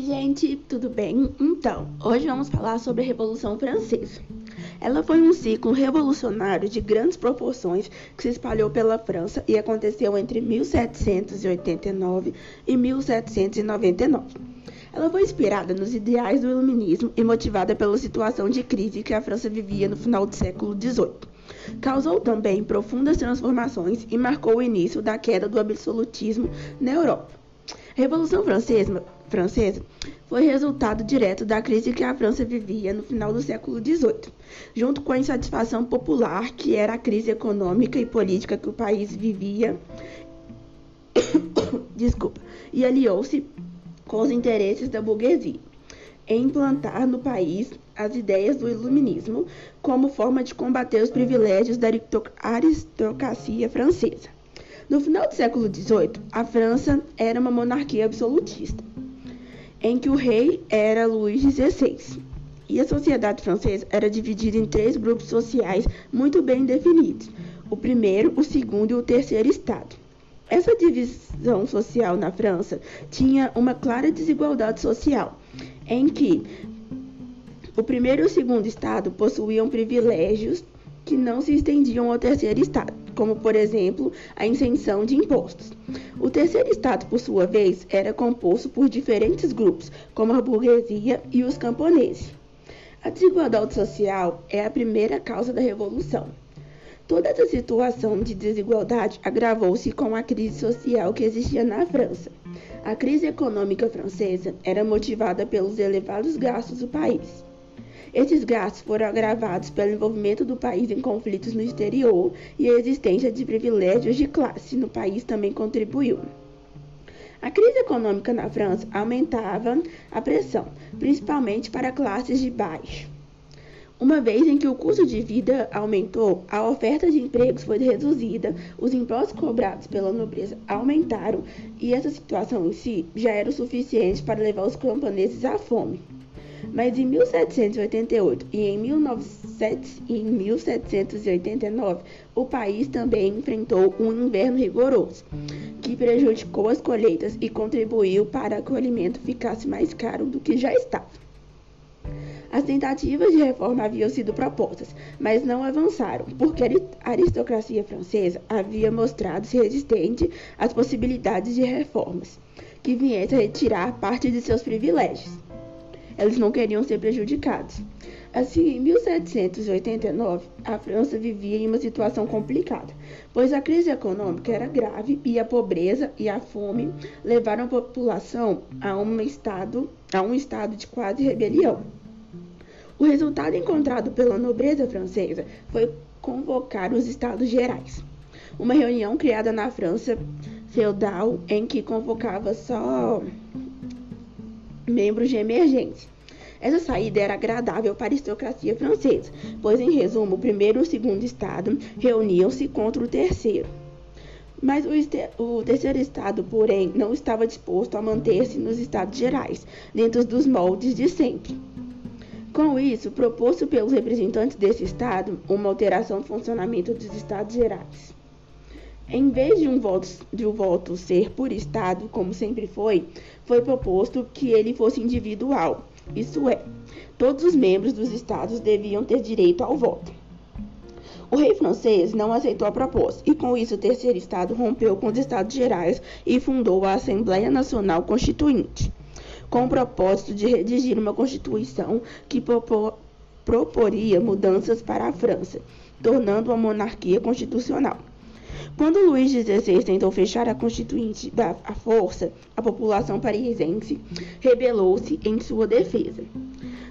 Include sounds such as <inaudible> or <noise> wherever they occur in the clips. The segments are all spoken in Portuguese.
Oi, gente, tudo bem? Então, hoje vamos falar sobre a Revolução Francesa. Ela foi um ciclo revolucionário de grandes proporções que se espalhou pela França e aconteceu entre 1789 e 1799. Ela foi inspirada nos ideais do iluminismo e motivada pela situação de crise que a França vivia no final do século XVIII. Causou também profundas transformações e marcou o início da queda do absolutismo na Europa. A Revolução Francesa, Francesa foi resultado direto da crise que a França vivia no final do século XVIII, junto com a insatisfação popular, que era a crise econômica e política que o país vivia. <coughs> Desculpa. E aliou-se com os interesses da burguesia em implantar no país as ideias do iluminismo como forma de combater os privilégios da aristocracia francesa. No final do século XVIII, a França era uma monarquia absolutista, em que o rei era Luís XVI. E a sociedade francesa era dividida em três grupos sociais muito bem definidos: o primeiro, o segundo e o terceiro estado. Essa divisão social na França tinha uma clara desigualdade social, em que o primeiro e o segundo estado possuíam privilégios que não se estendiam ao terceiro estado como por exemplo a isenção de impostos. O terceiro estado, por sua vez, era composto por diferentes grupos, como a burguesia e os camponeses. A desigualdade social é a primeira causa da revolução. Toda essa situação de desigualdade agravou-se com a crise social que existia na França. A crise econômica francesa era motivada pelos elevados gastos do país. Esses gastos foram agravados pelo envolvimento do país em conflitos no exterior e a existência de privilégios de classe no país também contribuiu. A crise econômica na França aumentava a pressão, principalmente para classes de baixo. Uma vez em que o custo de vida aumentou, a oferta de empregos foi reduzida, os impostos cobrados pela nobreza aumentaram e essa situação em si já era o suficiente para levar os camponeses à fome. Mas em 1788 e em 1789, o país também enfrentou um inverno rigoroso, que prejudicou as colheitas e contribuiu para que o alimento ficasse mais caro do que já estava. As tentativas de reforma haviam sido propostas, mas não avançaram, porque a aristocracia francesa havia mostrado-se resistente às possibilidades de reformas que viessem a retirar parte de seus privilégios eles não queriam ser prejudicados. Assim, em 1789, a França vivia em uma situação complicada, pois a crise econômica era grave e a pobreza e a fome levaram a população a um estado, a um estado de quase rebelião. O resultado encontrado pela nobreza francesa foi convocar os Estados Gerais, uma reunião criada na França feudal em que convocava só membros de emergência. Essa saída era agradável para a aristocracia francesa, pois, em resumo, o primeiro e o segundo estado reuniam-se contra o terceiro. Mas o, o, terceiro estado, porém, não estava disposto a manter-se nos estados gerais, dentro dos moldes de sempre. Com isso, propôs pelos representantes desse estado uma alteração no funcionamento dos estados gerais. Em vez de um, voto, de um voto ser por Estado, como sempre foi, foi proposto que ele fosse individual, isso é, todos os membros dos Estados deviam ter direito ao voto. O rei francês não aceitou a proposta e, com isso, o terceiro Estado rompeu com os Estados Gerais e fundou a Assembleia Nacional Constituinte, com o propósito de redigir uma Constituição que proporia mudanças para a França, tornando a monarquia constitucional. Quando Luís XVI tentou fechar a Constituinte a força, a população parisiense rebelou-se em sua defesa.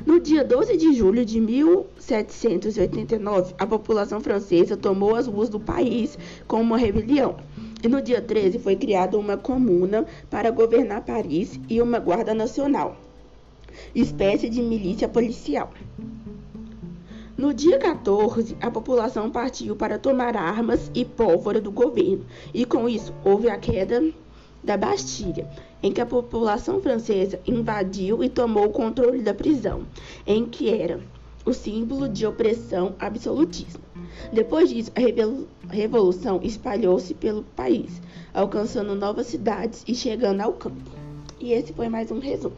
No dia 12 de julho de 1789, a população francesa tomou as ruas do país com uma rebelião. E no dia 13 foi criada uma comuna para governar Paris e uma guarda nacional, espécie de milícia policial. No dia 14, a população partiu para tomar armas e pólvora do governo, e com isso houve a queda da Bastilha, em que a população francesa invadiu e tomou o controle da prisão, em que era o símbolo de opressão absolutista. Depois disso, a revolução espalhou-se pelo país, alcançando novas cidades e chegando ao campo. E esse foi mais um resumo.